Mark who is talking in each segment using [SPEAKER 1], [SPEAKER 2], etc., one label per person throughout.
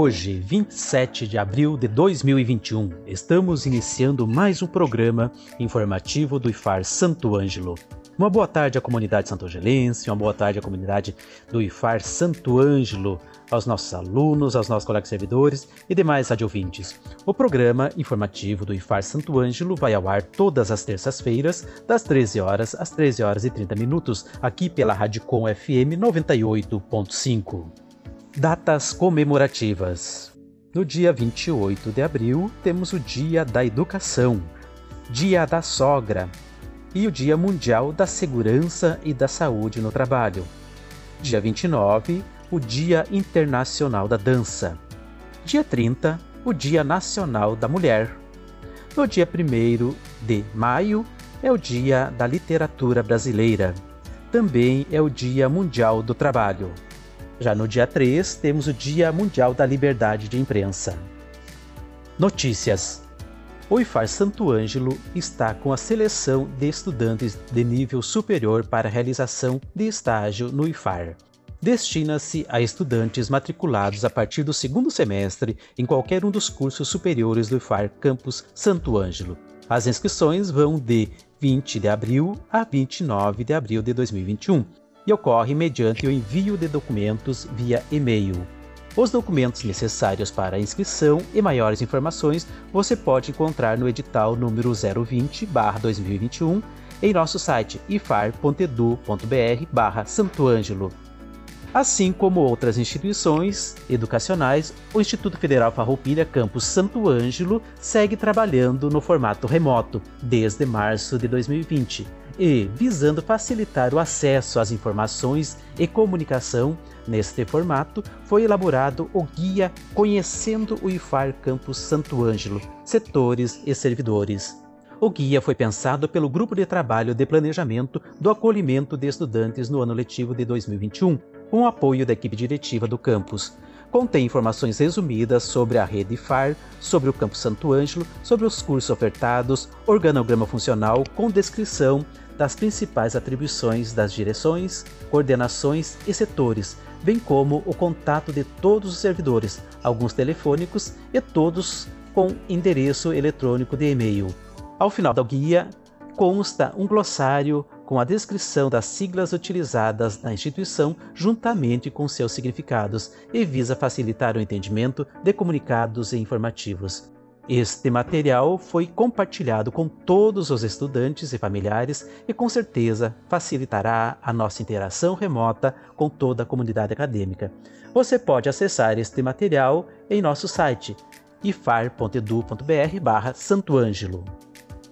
[SPEAKER 1] Hoje, 27 de abril de 2021, estamos iniciando mais um programa informativo do IFAR Santo Ângelo. Uma boa tarde à comunidade santo-angelense, uma boa tarde à comunidade do IFAR Santo Ângelo, aos nossos alunos, aos nossos colegas servidores e demais radiovintes. O programa informativo do IFAR Santo Ângelo vai ao ar todas as terças-feiras, das 13 horas às 13 horas e 30 minutos, aqui pela Radicom FM 98.5. Datas comemorativas. No dia 28 de abril, temos o Dia da Educação, Dia da Sogra e o Dia Mundial da Segurança e da Saúde no Trabalho. Dia 29, o Dia Internacional da Dança. Dia 30, o Dia Nacional da Mulher. No dia 1 de maio, é o Dia da Literatura Brasileira. Também é o Dia Mundial do Trabalho. Já no dia 3, temos o Dia Mundial da Liberdade de Imprensa. Notícias: O IFAR Santo Ângelo está com a seleção de estudantes de nível superior para realização de estágio no IFAR. Destina-se a estudantes matriculados a partir do segundo semestre em qualquer um dos cursos superiores do IFAR Campus Santo Ângelo. As inscrições vão de 20 de abril a 29 de abril de 2021 e ocorre mediante o envio de documentos via e-mail. Os documentos necessários para a inscrição e maiores informações você pode encontrar no edital número 020/2021 em nosso site ifar.edu.br/santo ângelo. Assim como outras instituições educacionais, o Instituto Federal Farroupilha Campus Santo Ângelo segue trabalhando no formato remoto desde março de 2020 e, visando facilitar o acesso às informações e comunicação neste formato, foi elaborado o guia Conhecendo o IFAR Campus Santo Ângelo, setores e servidores. O guia foi pensado pelo Grupo de Trabalho de Planejamento do Acolhimento de Estudantes no ano letivo de 2021, com o apoio da equipe diretiva do campus, Contém informações resumidas sobre a rede FAR, sobre o Campo Santo Ângelo, sobre os cursos ofertados, organograma funcional com descrição das principais atribuições das direções, coordenações e setores, bem como o contato de todos os servidores, alguns telefônicos e todos com endereço eletrônico de e-mail. Ao final da guia consta um glossário com a descrição das siglas utilizadas na instituição juntamente com seus significados e visa facilitar o entendimento de comunicados e informativos. Este material foi compartilhado com todos os estudantes e familiares e com certeza facilitará a nossa interação remota com toda a comunidade acadêmica. Você pode acessar este material em nosso site ifar.edu.br/santo ângelo.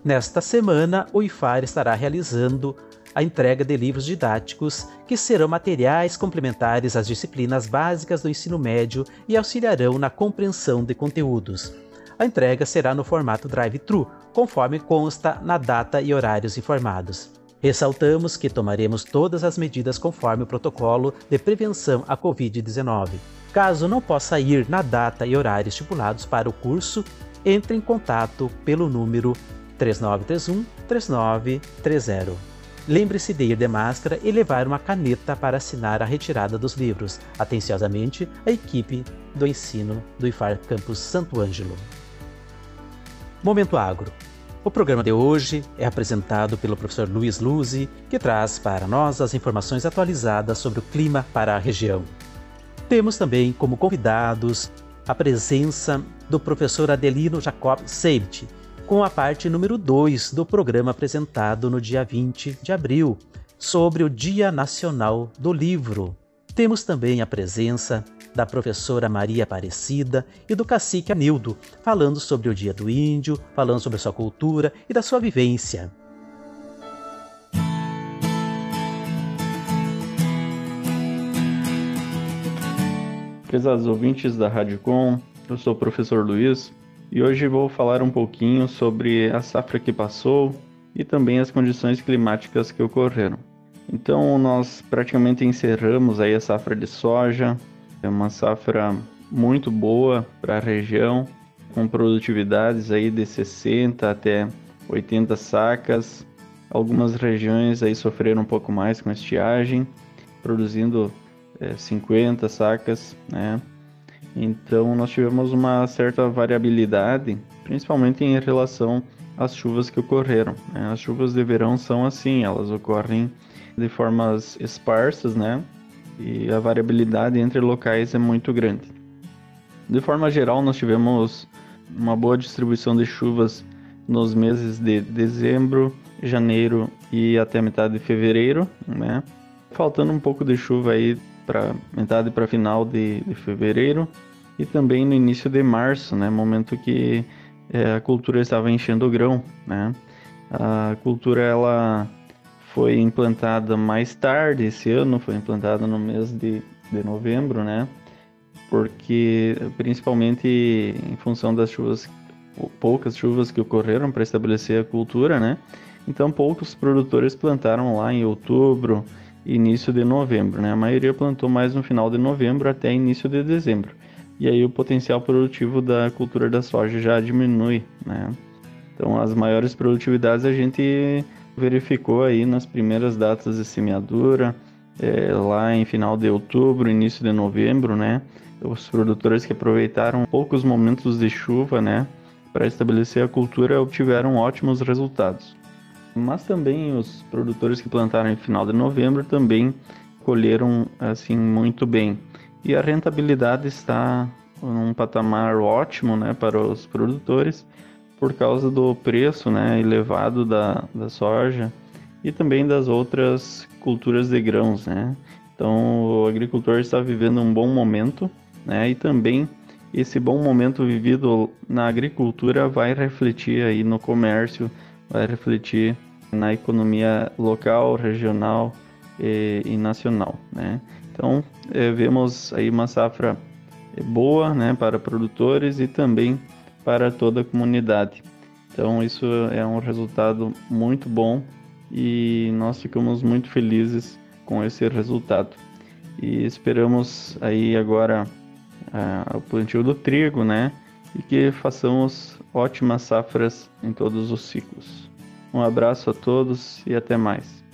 [SPEAKER 1] Nesta semana, o IFAR estará realizando a entrega de livros didáticos que serão materiais complementares às disciplinas básicas do ensino médio e auxiliarão na compreensão de conteúdos. A entrega será no formato drive-thru, conforme consta na data e horários informados. Ressaltamos que tomaremos todas as medidas conforme o protocolo de prevenção à Covid-19. Caso não possa ir na data e horário estipulados para o curso, entre em contato pelo número 3931 3930. Lembre-se de ir de máscara e levar uma caneta para assinar a retirada dos livros. Atenciosamente, a equipe do ensino do IFAR Campus Santo Ângelo. Momento Agro. O programa de hoje é apresentado pelo professor Luiz Luzi, que traz para nós as informações atualizadas sobre o clima para a região. Temos também como convidados a presença do professor Adelino Jacob Seibt, com a parte número 2 do programa apresentado no dia 20 de abril, sobre o Dia Nacional do Livro. Temos também a presença da professora Maria Aparecida e do cacique Anildo, falando sobre o Dia do Índio, falando sobre a sua cultura e da sua vivência.
[SPEAKER 2] Pesados ouvintes da Rádio Com, eu sou o professor Luiz e hoje vou falar um pouquinho sobre a safra que passou e também as condições climáticas que ocorreram. Então nós praticamente encerramos aí a safra de soja, é uma safra muito boa para a região, com produtividades aí de 60 até 80 sacas. Algumas regiões aí sofreram um pouco mais com estiagem, produzindo é, 50 sacas, né? Então nós tivemos uma certa variabilidade, principalmente em relação às chuvas que ocorreram. Né? As chuvas de verão são assim, elas ocorrem de formas esparsas, né? E a variabilidade entre locais é muito grande. De forma geral, nós tivemos uma boa distribuição de chuvas nos meses de dezembro, janeiro e até metade de fevereiro, né? Faltando um pouco de chuva aí para metade para final de, de, fevereiro e também no início de março, né? Momento que é, a cultura estava enchendo o grão, né? A cultura ela foi implantada mais tarde esse ano, foi implantada no mês de, de novembro, né? Porque principalmente em função das chuvas, poucas chuvas que ocorreram para estabelecer a cultura, né? Então poucos produtores plantaram lá em outubro, início de novembro, né? A maioria plantou mais no final de novembro até início de dezembro. E aí o potencial produtivo da cultura da soja já diminui, né? Então as maiores produtividades a gente verificou aí nas primeiras datas de semeadura, é, lá em final de outubro, início de novembro, né? Os produtores que aproveitaram poucos momentos de chuva, né, para estabelecer a cultura obtiveram ótimos resultados. Mas também os produtores que plantaram em final de novembro também colheram assim muito bem. E a rentabilidade está num patamar ótimo, né, para os produtores por causa do preço né, elevado da, da soja e também das outras culturas de grãos. Né? Então o agricultor está vivendo um bom momento né, e também esse bom momento vivido na agricultura vai refletir aí no comércio, vai refletir na economia local, regional e, e nacional. Né? Então é, vemos aí uma safra boa né, para produtores e também para toda a comunidade. Então isso é um resultado muito bom e nós ficamos muito felizes com esse resultado. E esperamos aí agora uh, o plantio do trigo, né? E que façamos ótimas safras em todos os ciclos. Um abraço a todos e até mais.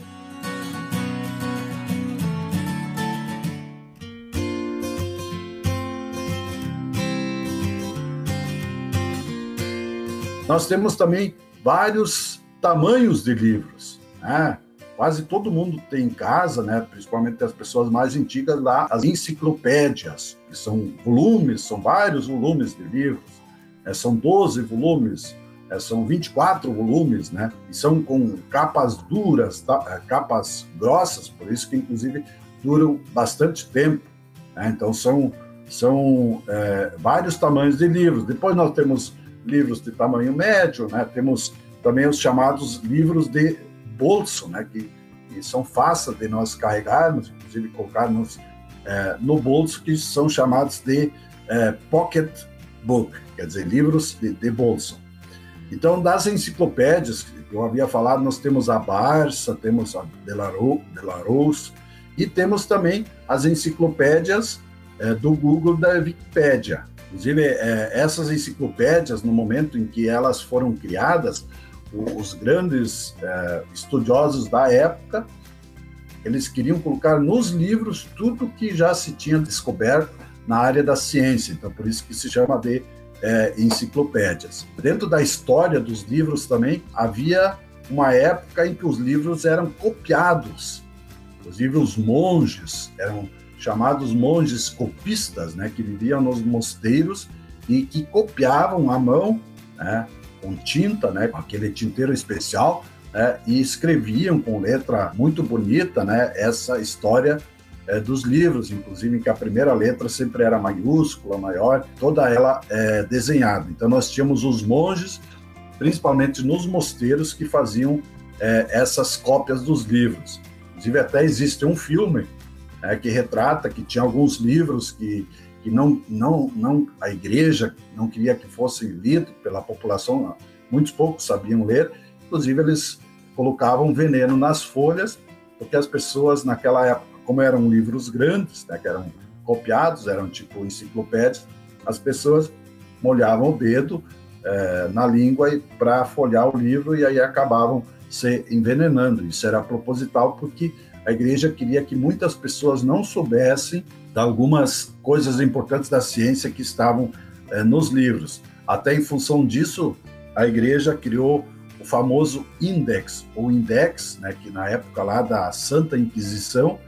[SPEAKER 3] Nós temos também vários tamanhos de livros. Né? Quase todo mundo tem em casa, né? principalmente as pessoas mais antigas, lá as enciclopédias, que são volumes, são vários volumes de livros. É, são 12 volumes, é, são 24 volumes, né? E são com capas duras, tá? É, capas grossas, por isso que inclusive duram bastante tempo. Né? Então são, são é, vários tamanhos de livros. Depois nós temos livros de tamanho médio, né? Temos também os chamados livros de bolso, né? Que, que são fáceis de nós carregarmos, inclusive colocarmos é, no bolso, que são chamados de é, pocket book, quer dizer, livros de, de bolso. Então, das enciclopédias que eu havia falado, nós temos a Barça, temos a Delarose e temos também as enciclopédias é, do Google da Wikipédia. Inclusive, é, essas enciclopédias, no momento em que elas foram criadas, os grandes é, estudiosos da época, eles queriam colocar nos livros tudo que já se tinha descoberto na área da ciência. Então, por isso que se chama de é, enciclopédias. Dentro da história dos livros também, havia uma época em que os livros eram copiados. Inclusive, os monges eram chamados monges copistas, né, que viviam nos mosteiros e que copiavam à mão, né, com tinta, né, com aquele tinteiro especial, né, e escreviam com letra muito bonita, né, essa história é, dos livros, inclusive que a primeira letra sempre era maiúscula, maior, toda ela é desenhada. Então nós tínhamos os monges, principalmente nos mosteiros, que faziam é, essas cópias dos livros. Inclusive até existe um filme né, que retrata que tinha alguns livros que, que não, não, não, a igreja não queria que fosse lido pela população, muitos poucos sabiam ler, inclusive eles colocavam veneno nas folhas, porque as pessoas naquela época, como eram livros grandes, né, que eram copiados, eram tipo enciclopédias, as pessoas molhavam o dedo é, na língua para folhar o livro e aí acabavam se envenenando. Isso era proposital porque a igreja queria que muitas pessoas não soubessem de algumas coisas importantes da ciência que estavam é, nos livros. Até em função disso, a igreja criou o famoso Index, ou Index, né, que na época lá da Santa Inquisição,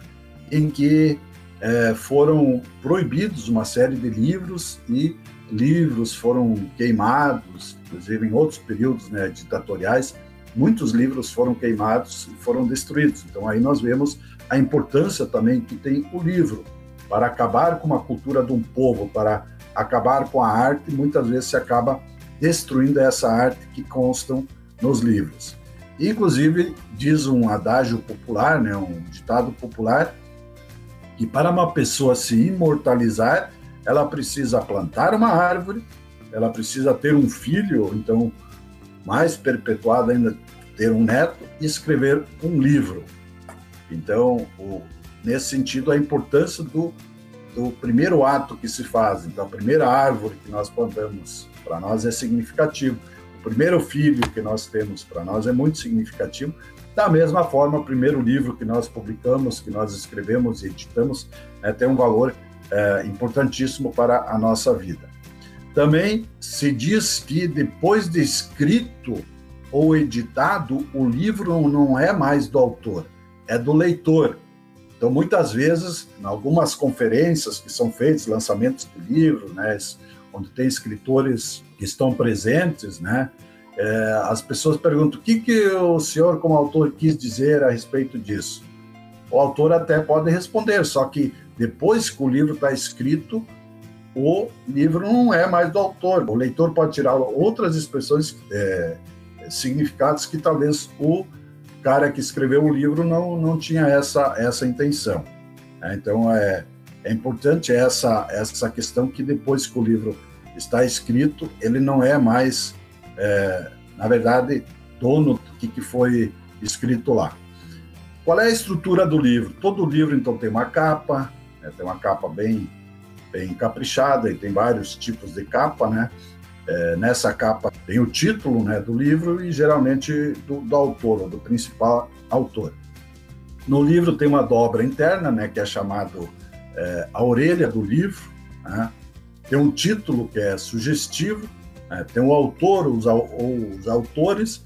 [SPEAKER 3] em que é, foram proibidos uma série de livros e livros foram queimados, inclusive em outros períodos né, ditatoriais, muitos livros foram queimados e foram destruídos. Então aí nós vemos a importância também que tem o livro para acabar com a cultura de um povo, para acabar com a arte, muitas vezes se acaba destruindo essa arte que constam nos livros. Inclusive, diz um adágio popular, né, um ditado popular, que para uma pessoa se imortalizar, ela precisa plantar uma árvore, ela precisa ter um filho, então, mais perpetuado ainda, ter um neto e escrever um livro. Então, o, nesse sentido, a importância do, do primeiro ato que se faz. Então, a primeira árvore que nós plantamos, para nós é significativo primeiro filho que nós temos para nós é muito significativo. Da mesma forma, o primeiro livro que nós publicamos, que nós escrevemos e editamos, é, tem um valor é, importantíssimo para a nossa vida. Também se diz que depois de escrito ou editado, o livro não é mais do autor, é do leitor. Então, muitas vezes, em algumas conferências que são feitas, lançamentos de livros, né, onde tem escritores que estão presentes, né? É, as pessoas perguntam o que, que o senhor, como autor, quis dizer a respeito disso. O autor até pode responder, só que depois que o livro está escrito, o livro não é mais do autor. O leitor pode tirar outras expressões, é, significados que talvez o cara que escreveu o livro não, não tinha essa, essa intenção. É, então, é, é importante essa, essa questão que depois que o livro está escrito, ele não é mais, é, na verdade, dono do que, que foi escrito lá. Qual é a estrutura do livro? Todo livro, então, tem uma capa, né, tem uma capa bem, bem caprichada, e tem vários tipos de capa, né? É, nessa capa tem o título né, do livro e geralmente do, do autor, ou do principal autor. No livro tem uma dobra interna, né, que é chamado é, a orelha do livro, né? tem um título que é sugestivo, né? tem o autor, os, os, autores,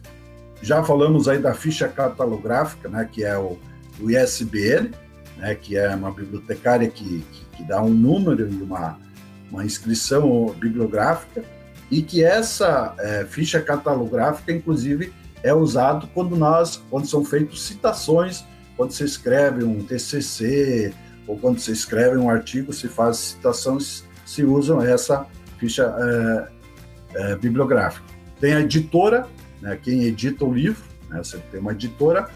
[SPEAKER 3] já falamos aí da ficha catalográfica, né? que é o, o ISBN, né? que é uma bibliotecária que, que, que dá um número e uma, uma inscrição bibliográfica, e que essa é, ficha catalográfica, inclusive, é usado quando nós, quando são feitas citações, quando se escreve um TCC, ou quando se escreve um artigo, se faz citações, se usam essa ficha é, é, bibliográfica. Tem a editora, né, quem edita o livro, né, você tem uma editora.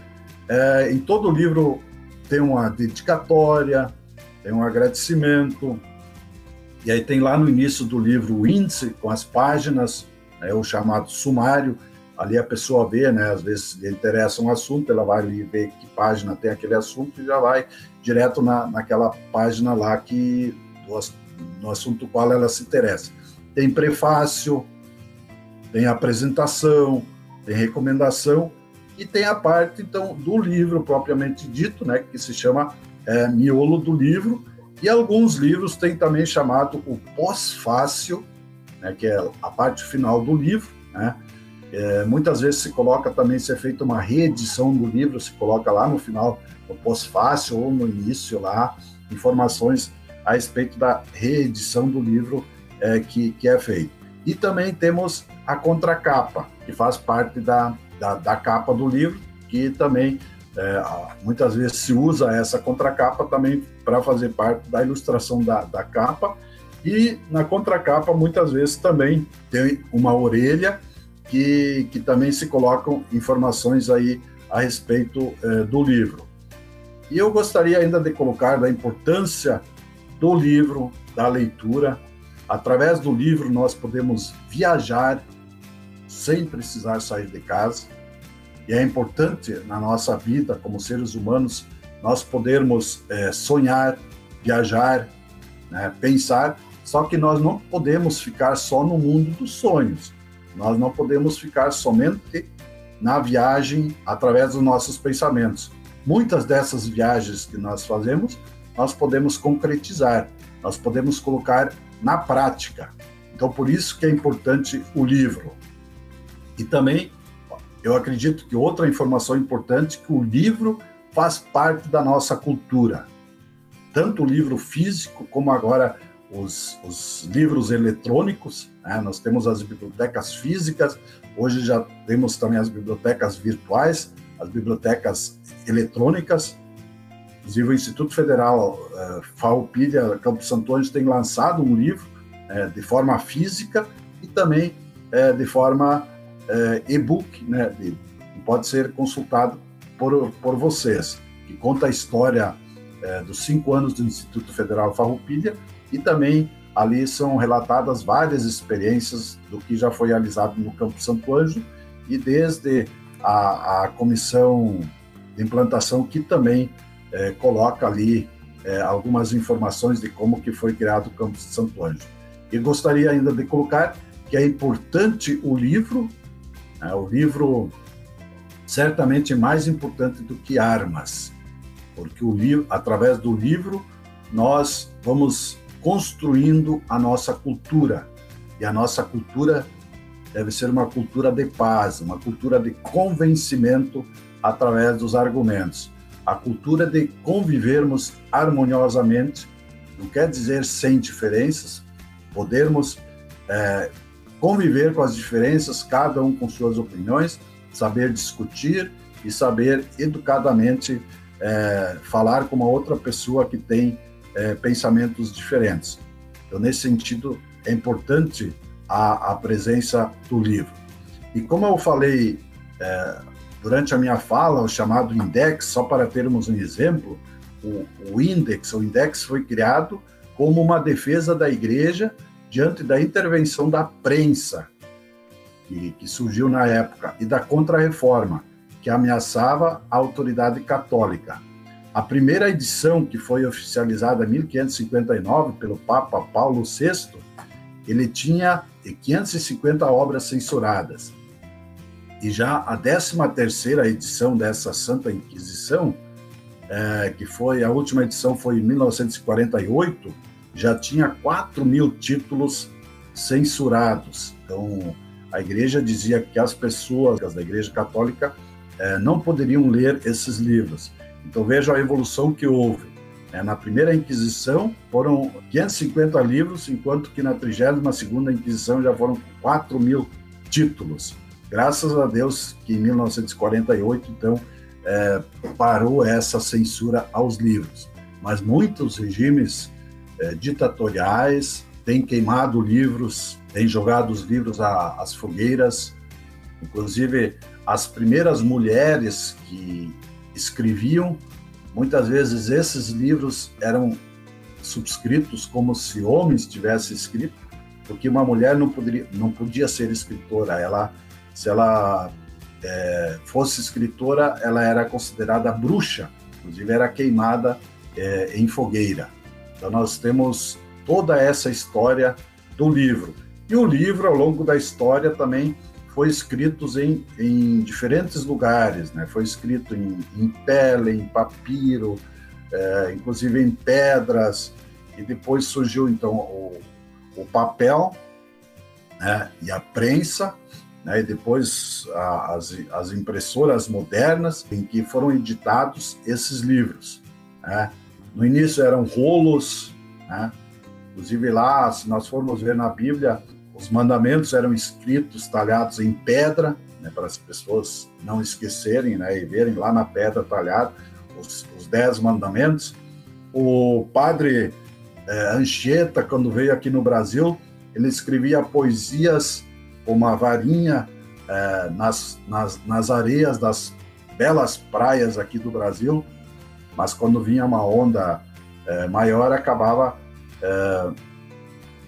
[SPEAKER 3] É, em todo livro tem uma dedicatória, tem um agradecimento, e aí tem lá no início do livro o índice com as páginas, né, o chamado sumário, ali a pessoa vê, né, às vezes lhe interessa um assunto, ela vai ali ver que página tem aquele assunto e já vai direto na, naquela página lá que no assunto qual ela se interessa. Tem prefácio, tem apresentação, tem recomendação e tem a parte então do livro propriamente dito, né, que se chama é, miolo do livro. E alguns livros têm também chamado o pós-fácil, né, que é a parte final do livro, né, é, muitas vezes se coloca também, se é feita uma reedição do livro, se coloca lá no final, no pós-fácil ou no início lá, informações a respeito da reedição do livro é, que, que é feito. E também temos a contracapa, que faz parte da, da, da capa do livro, que também é, muitas vezes se usa essa contracapa também para fazer parte da ilustração da, da capa. E na contracapa, muitas vezes também tem uma orelha que, que também se colocam informações aí a respeito eh, do livro. E eu gostaria ainda de colocar da importância do livro, da leitura. Através do livro, nós podemos viajar sem precisar sair de casa. E é importante na nossa vida, como seres humanos, nós podermos é, sonhar, viajar, né, pensar, só que nós não podemos ficar só no mundo dos sonhos. Nós não podemos ficar somente na viagem através dos nossos pensamentos. Muitas dessas viagens que nós fazemos, nós podemos concretizar, nós podemos colocar na prática. Então, por isso que é importante o livro. E também, eu acredito que outra informação importante que o livro faz parte da nossa cultura. Tanto o livro físico como agora os, os livros eletrônicos, né? nós temos as bibliotecas físicas, hoje já temos também as bibliotecas virtuais, as bibliotecas eletrônicas. Inclusive, o Instituto Federal uh, Farroupilha Campos Anjo tem lançado um livro uh, de forma física e também uh, de forma e-book, né? De, pode ser consultado por, por vocês, que conta a história dos cinco anos do Instituto Federal Farroupilha e também ali são relatadas várias experiências do que já foi realizado no Campo Santo Anjo e desde a, a comissão de implantação que também é, coloca ali é, algumas informações de como que foi criado o Campo Santo Anjo. E gostaria ainda de colocar que é importante o livro, né, o livro certamente mais importante do que armas, porque o livro, através do livro nós vamos construindo a nossa cultura. E a nossa cultura deve ser uma cultura de paz, uma cultura de convencimento através dos argumentos. A cultura de convivermos harmoniosamente, não quer dizer sem diferenças, podermos é, conviver com as diferenças, cada um com suas opiniões, saber discutir e saber educadamente é, falar com uma outra pessoa que tem é, pensamentos diferentes. Então, nesse sentido, é importante a, a presença do livro. E como eu falei é, durante a minha fala, o chamado index, só para termos um exemplo, o, o index, o index foi criado como uma defesa da igreja diante da intervenção da prensa, que, que surgiu na época, e da contra-reforma, que ameaçava a autoridade católica. A primeira edição, que foi oficializada em 1559 pelo Papa Paulo VI, ele tinha 550 obras censuradas. E já a 13ª edição dessa Santa Inquisição, é, que foi a última edição foi em 1948, já tinha 4 mil títulos censurados. Então, a igreja dizia que as pessoas da igreja católica é, não poderiam ler esses livros. Então veja a evolução que houve. É, na primeira Inquisição foram 550 livros, enquanto que na 32ª Inquisição já foram 4 mil títulos. Graças a Deus que em 1948, então, é, parou essa censura aos livros. Mas muitos regimes é, ditatoriais têm queimado livros, têm jogado os livros às fogueiras. Inclusive, as primeiras mulheres que escreviam. Muitas vezes esses livros eram subscritos como se homens tivessem escrito, porque uma mulher não poderia, não podia ser escritora. Ela, se ela é, fosse escritora, ela era considerada bruxa, inclusive era queimada é, em fogueira. Então nós temos toda essa história do livro. E o livro, ao longo da história, também foi escrito em, em diferentes lugares, né? Foi escrito em, em pele, em papiro, é, inclusive em pedras, e depois surgiu então o, o papel né? e a prensa, né? e depois a, as, as impressoras modernas em que foram editados esses livros. Né? No início eram rolos, né? inclusive lá, se nós formos ver na Bíblia, os mandamentos eram escritos, talhados em pedra, né, para as pessoas não esquecerem né, e verem lá na pedra talhado os, os dez mandamentos. O padre é, Anchieta, quando veio aqui no Brasil, ele escrevia poesias com uma varinha é, nas, nas, nas areias das belas praias aqui do Brasil, mas quando vinha uma onda é, maior, acabava é,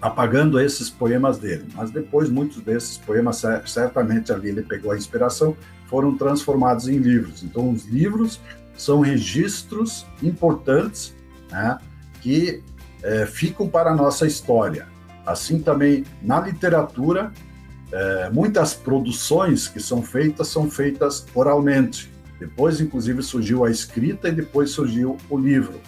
[SPEAKER 3] apagando esses poemas dele. Mas depois, muitos desses poemas, certamente ali ele pegou a inspiração, foram transformados em livros. Então, os livros são registros importantes né, que é, ficam para a nossa história. Assim também na literatura, é, muitas produções que são feitas são feitas oralmente. Depois, inclusive, surgiu a escrita e depois surgiu o livro.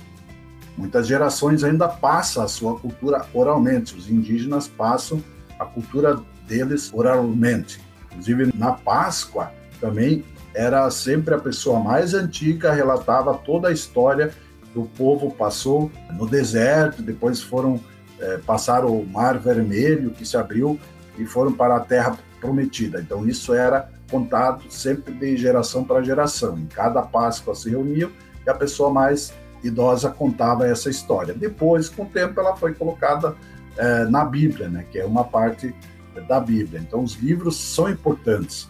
[SPEAKER 3] Muitas gerações ainda passam a sua cultura oralmente. Os indígenas passam a cultura deles oralmente. Inclusive, na Páscoa, também era sempre a pessoa mais antiga, relatava toda a história que o povo passou no deserto, depois foram é, passaram o Mar Vermelho, que se abriu, e foram para a Terra Prometida. Então, isso era contado sempre de geração para geração. Em cada Páscoa se reuniam e a pessoa mais idosa contava essa história. Depois, com o tempo, ela foi colocada é, na Bíblia, né, que é uma parte da Bíblia. Então, os livros são importantes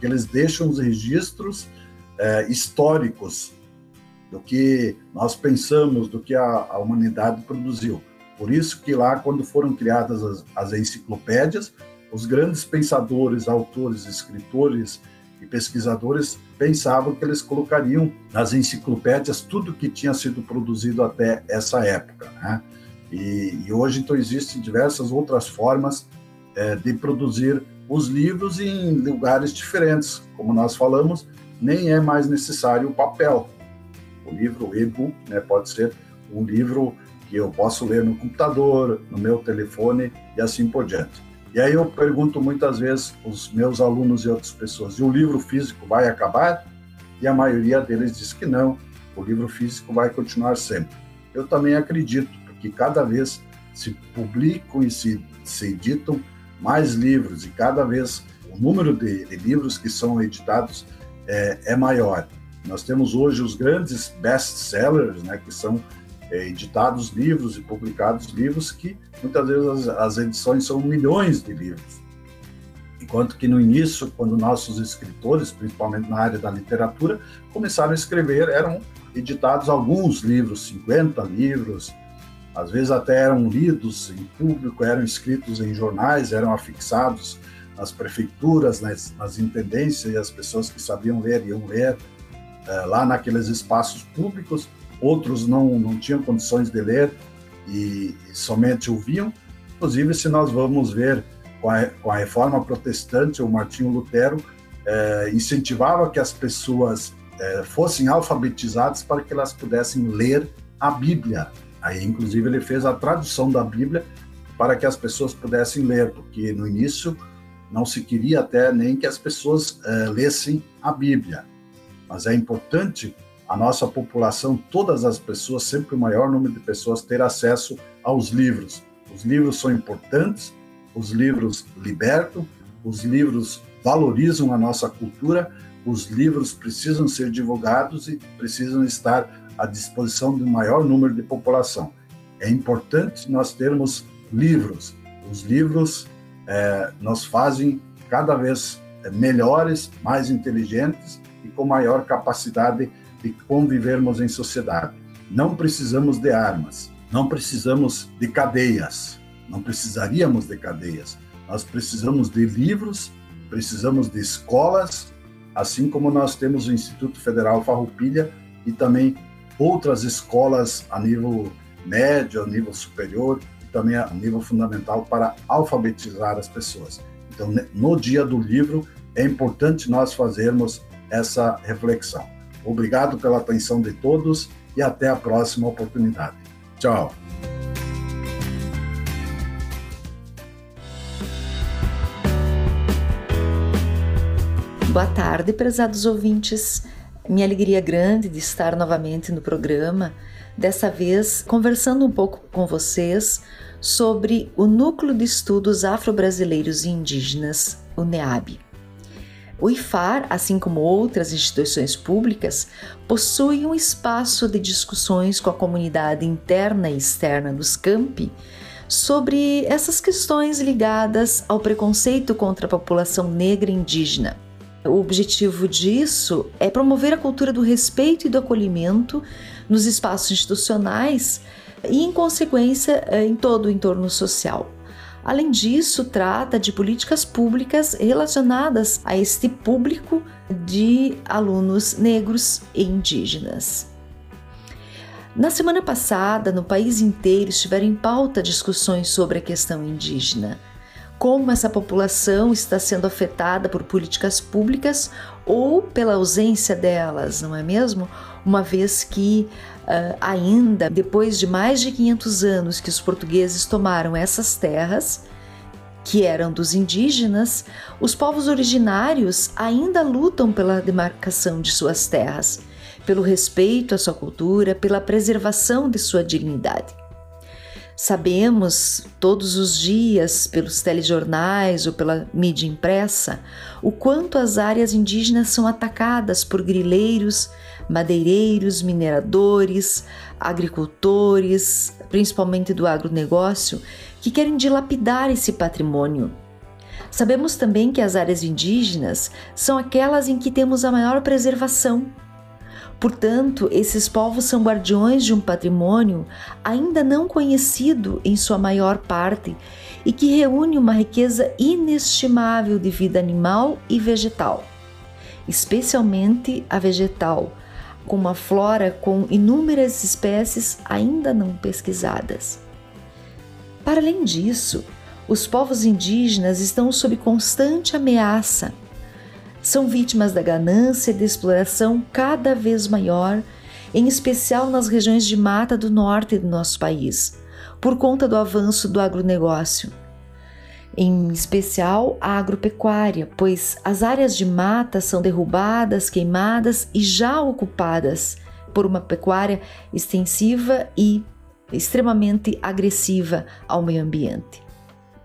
[SPEAKER 3] porque eles deixam os registros é, históricos do que nós pensamos, do que a, a, humanidade produziu. Por isso que lá, quando foram criadas as, as enciclopédias, os grandes pensadores, autores, escritores e pesquisadores pensavam que eles colocariam nas enciclopédias tudo que tinha sido produzido até essa época. Né? E, e hoje, então, existem diversas outras formas é, de produzir os livros em lugares diferentes. Como nós falamos, nem é mais necessário o papel. O livro e-book né, pode ser um livro que eu posso ler no computador, no meu telefone e assim por diante. E aí eu pergunto muitas vezes os meus alunos e outras pessoas: e o livro físico vai acabar? E a maioria deles diz que não, o livro físico vai continuar sempre. Eu também acredito, porque cada vez se publicam e se, se editam mais livros e cada vez o número de, de livros que são editados é, é, maior. Nós temos hoje os grandes best-sellers, né, que são é, editados livros e publicados livros que muitas vezes as, as edições são milhões de livros. Enquanto que no início, quando nossos escritores, principalmente na área da literatura, começaram a escrever, eram editados alguns livros, 50 livros, às vezes até eram lidos em público, eram escritos em jornais, eram afixados nas prefeituras, nas, nas intendências, e as pessoas que sabiam ler iam ler é, lá naqueles espaços públicos. Outros não, não tinham condições de ler e, e somente ouviam. Inclusive, se nós vamos ver com a, com a reforma protestante, o Martinho Lutero é, incentivava que as pessoas é, fossem alfabetizadas para que elas pudessem ler a Bíblia, Aí, inclusive, ele fez a tradução da Bíblia para que as pessoas pudessem ler, porque no início não se queria até nem que as pessoas é, lessem a Bíblia. Mas é importante a nossa população, todas as pessoas, sempre o maior número de pessoas, ter acesso aos livros. Os livros são importantes, os livros libertam, os livros valorizam a nossa cultura, os livros precisam ser divulgados e precisam estar à disposição do maior número de população. É importante nós termos livros. Os livros é, nos fazem cada vez é, melhores, mais inteligentes e com maior capacidade de convivermos em sociedade. Não precisamos de armas, não precisamos de cadeias, não precisaríamos de cadeias. Nós precisamos de livros, precisamos de escolas, assim como nós temos o Instituto Federal Farroupilha e também outras escolas a nível médio, a nível superior e também a nível fundamental para alfabetizar as pessoas. Então, no dia do livro, é importante nós fazermos essa reflexão. Obrigado pela atenção de todos e até a próxima oportunidade. Tchau.
[SPEAKER 4] Boa tarde, prezados ouvintes. Minha alegria é grande de estar novamente no programa, dessa vez conversando um pouco com vocês sobre o Núcleo de Estudos Afro-Brasileiros e Indígenas, o NEAB. O IFAR, assim como outras instituições públicas, possui um espaço de discussões com a comunidade interna e externa dos campi sobre essas questões ligadas ao preconceito contra a população negra e indígena O objetivo disso é promover a cultura do respeito e do acolhimento nos espaços institucionais e, em consequência, em todo o entorno social. Além disso, trata de políticas públicas relacionadas a este público de alunos negros e indígenas. Na semana passada, no país inteiro estiveram em pauta discussões sobre a questão indígena. Como essa população está sendo afetada por políticas públicas ou pela ausência delas, não é mesmo? Uma vez que uh, ainda depois de mais de 500 anos que os portugueses tomaram essas terras, que eram dos indígenas, os povos originários ainda lutam pela demarcação de suas terras, pelo respeito à sua cultura, pela preservação de sua dignidade. Sabemos todos os dias, pelos telejornais ou pela mídia impressa, o quanto as áreas indígenas são atacadas por grileiros, madeireiros, mineradores, agricultores, principalmente do agronegócio, que querem dilapidar esse patrimônio. Sabemos também que as áreas indígenas são aquelas em que temos a maior preservação Portanto, esses povos são guardiões de um patrimônio ainda não conhecido em sua maior parte e que reúne uma riqueza inestimável de vida animal e vegetal, especialmente a vegetal, com uma flora com inúmeras espécies ainda não pesquisadas. Para além disso, os povos indígenas estão sob constante ameaça são vítimas da ganância e da exploração cada vez maior, em especial nas regiões de mata do norte do nosso país, por conta do avanço do agronegócio. Em especial a agropecuária, pois as áreas de mata são derrubadas, queimadas e já ocupadas por uma pecuária extensiva e extremamente agressiva ao meio ambiente.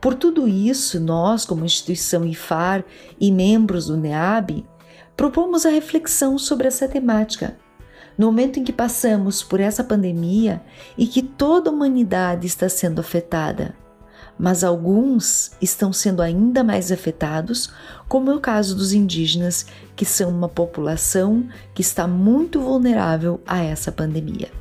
[SPEAKER 4] Por tudo isso, nós, como instituição IFAR e membros do NEAB, propomos a reflexão sobre essa temática. No momento em que passamos por essa pandemia e que toda a humanidade está sendo afetada, mas alguns estão sendo ainda mais afetados, como é o caso dos indígenas, que são uma população que está muito vulnerável a essa pandemia.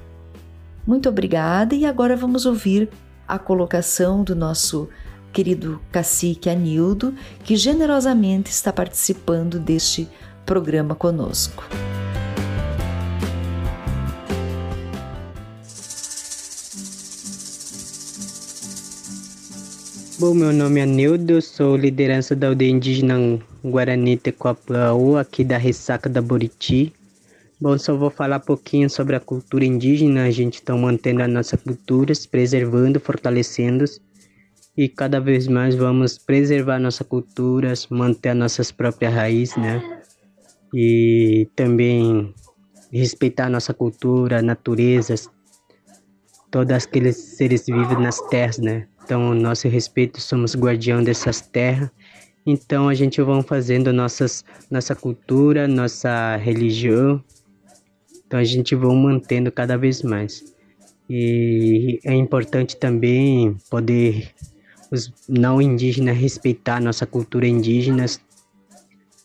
[SPEAKER 4] Muito obrigada e agora vamos ouvir a colocação do nosso querido cacique Anildo, que generosamente está participando deste programa conosco.
[SPEAKER 5] Bom, meu nome é Nildo, sou liderança da aldeia indígena Guarani Tecoapuaú, aqui da Ressaca da Buriti. Bom, só vou falar um pouquinho sobre a cultura indígena. A gente está mantendo a nossa cultura, preservando, fortalecendo e cada vez mais vamos preservar nossa cultura, manter as nossas próprias raízes, né? E também respeitar nossa cultura, natureza, todos aqueles seres vivos nas terras, né? Então, nosso respeito, somos guardião dessas terras. Então, a gente vai fazendo nossas, nossa cultura, nossa religião. Então, a gente vai mantendo cada vez mais. E é importante também poder os não indígenas respeitar nossa cultura indígena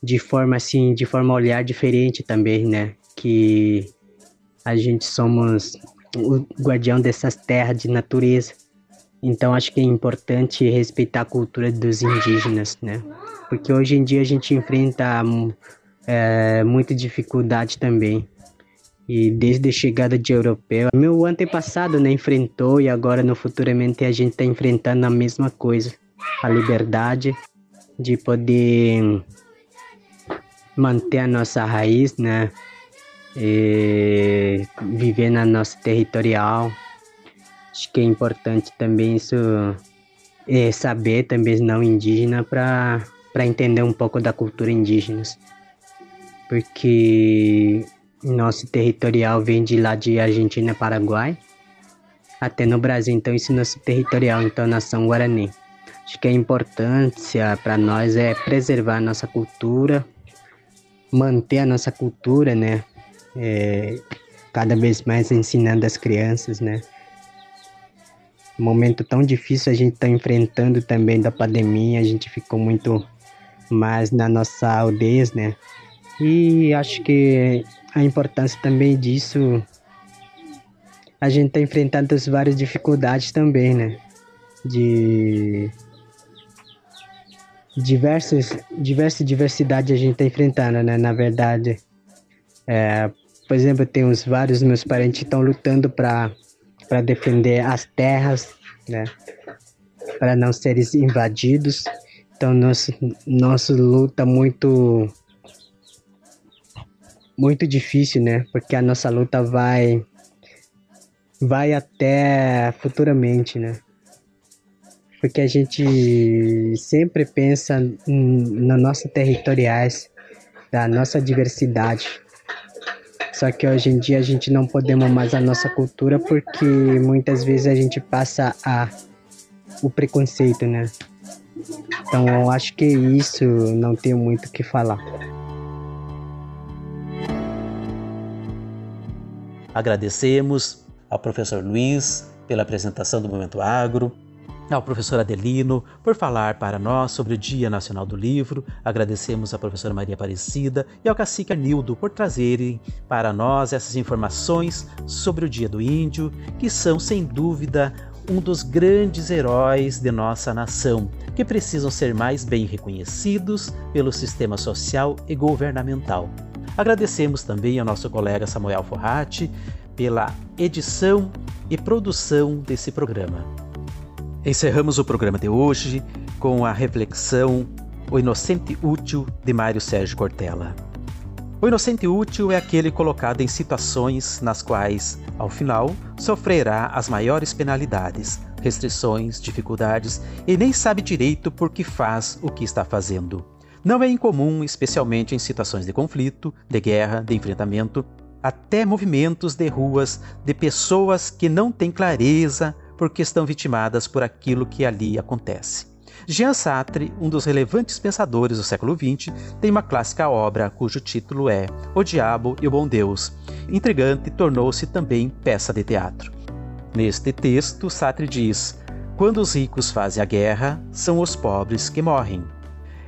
[SPEAKER 5] de forma assim, de forma olhar diferente também, né? Que a gente somos o guardião dessas terras de natureza. Então acho que é importante respeitar a cultura dos indígenas, né? Porque hoje em dia a gente enfrenta é, muita dificuldade também e desde a chegada de europeu, meu antepassado né, enfrentou e agora no futuramente a gente está enfrentando a mesma coisa, a liberdade de poder manter a nossa raiz, né, e viver na nossa territorial. Acho que é importante também isso é saber também não indígena para entender um pouco da cultura indígena, porque nosso territorial vem de lá de Argentina, Paraguai, até no Brasil. Então, isso é nosso territorial, então, nação Guarani. Acho que a importância para nós é preservar a nossa cultura, manter a nossa cultura, né? É, cada vez mais ensinando as crianças, né? Momento tão difícil a gente está enfrentando também da pandemia, a gente ficou muito mais na nossa aldeia, né? E acho que a importância também disso, a gente está enfrentando várias dificuldades também, né? De diversas, diversas diversidades a gente está enfrentando, né? Na verdade, é, por exemplo, tem uns vários meus parentes que estão lutando para para defender as terras, né? Para não serem invadidos. Então, nosso, nossa luta muito muito difícil, né? Porque a nossa luta vai vai até futuramente, né? Porque a gente sempre pensa nas nossas territoriais, da nossa diversidade. Só que hoje em dia a gente não podemos mais a nossa cultura porque muitas vezes a gente passa a o preconceito, né? Então eu acho que isso não tenho muito o que falar.
[SPEAKER 1] Agradecemos ao professor Luiz pela apresentação do Momento Agro, ao professor Adelino por falar para nós sobre o Dia Nacional do Livro. Agradecemos à professora Maria Aparecida e ao cacique Arnildo por trazerem para nós essas informações sobre o Dia do Índio, que são, sem dúvida, um dos grandes heróis de nossa nação, que precisam ser mais bem reconhecidos pelo sistema social e governamental. Agradecemos também ao nosso colega Samuel Forratti pela edição e produção desse programa. Encerramos o programa de hoje com a reflexão O Inocente Útil de Mário Sérgio Cortella. O inocente útil é aquele colocado em situações nas quais, ao final, sofrerá as maiores penalidades, restrições, dificuldades e nem sabe direito por que faz o que está fazendo. Não é incomum, especialmente em situações de conflito, de guerra, de enfrentamento, até movimentos de ruas de pessoas que não têm clareza porque estão vitimadas por aquilo que ali acontece. Jean Sartre, um dos relevantes pensadores do século XX, tem uma clássica obra cujo título é O Diabo e o Bom Deus. Intrigante, tornou-se também peça de teatro. Neste texto, Sartre diz: Quando os ricos fazem a guerra, são os pobres que morrem.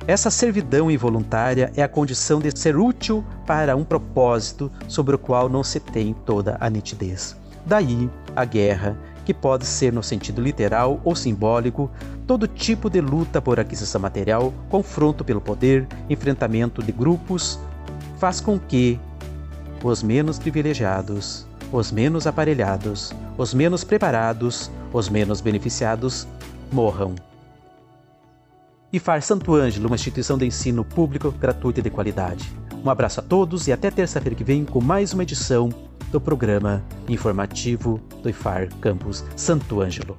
[SPEAKER 1] Essa servidão involuntária é a condição de ser útil para um propósito sobre o qual não se tem toda a nitidez. Daí a guerra que pode ser no sentido literal ou simbólico, todo tipo de luta por aquisição material, confronto pelo poder, enfrentamento de grupos, faz com que os menos privilegiados, os menos aparelhados, os menos preparados, os menos beneficiados morram. IFAR Santo Ângelo, uma instituição de ensino público, gratuito e de qualidade. Um abraço a todos e até terça-feira que vem com mais uma edição do programa informativo do IFAR Campus Santo Ângelo.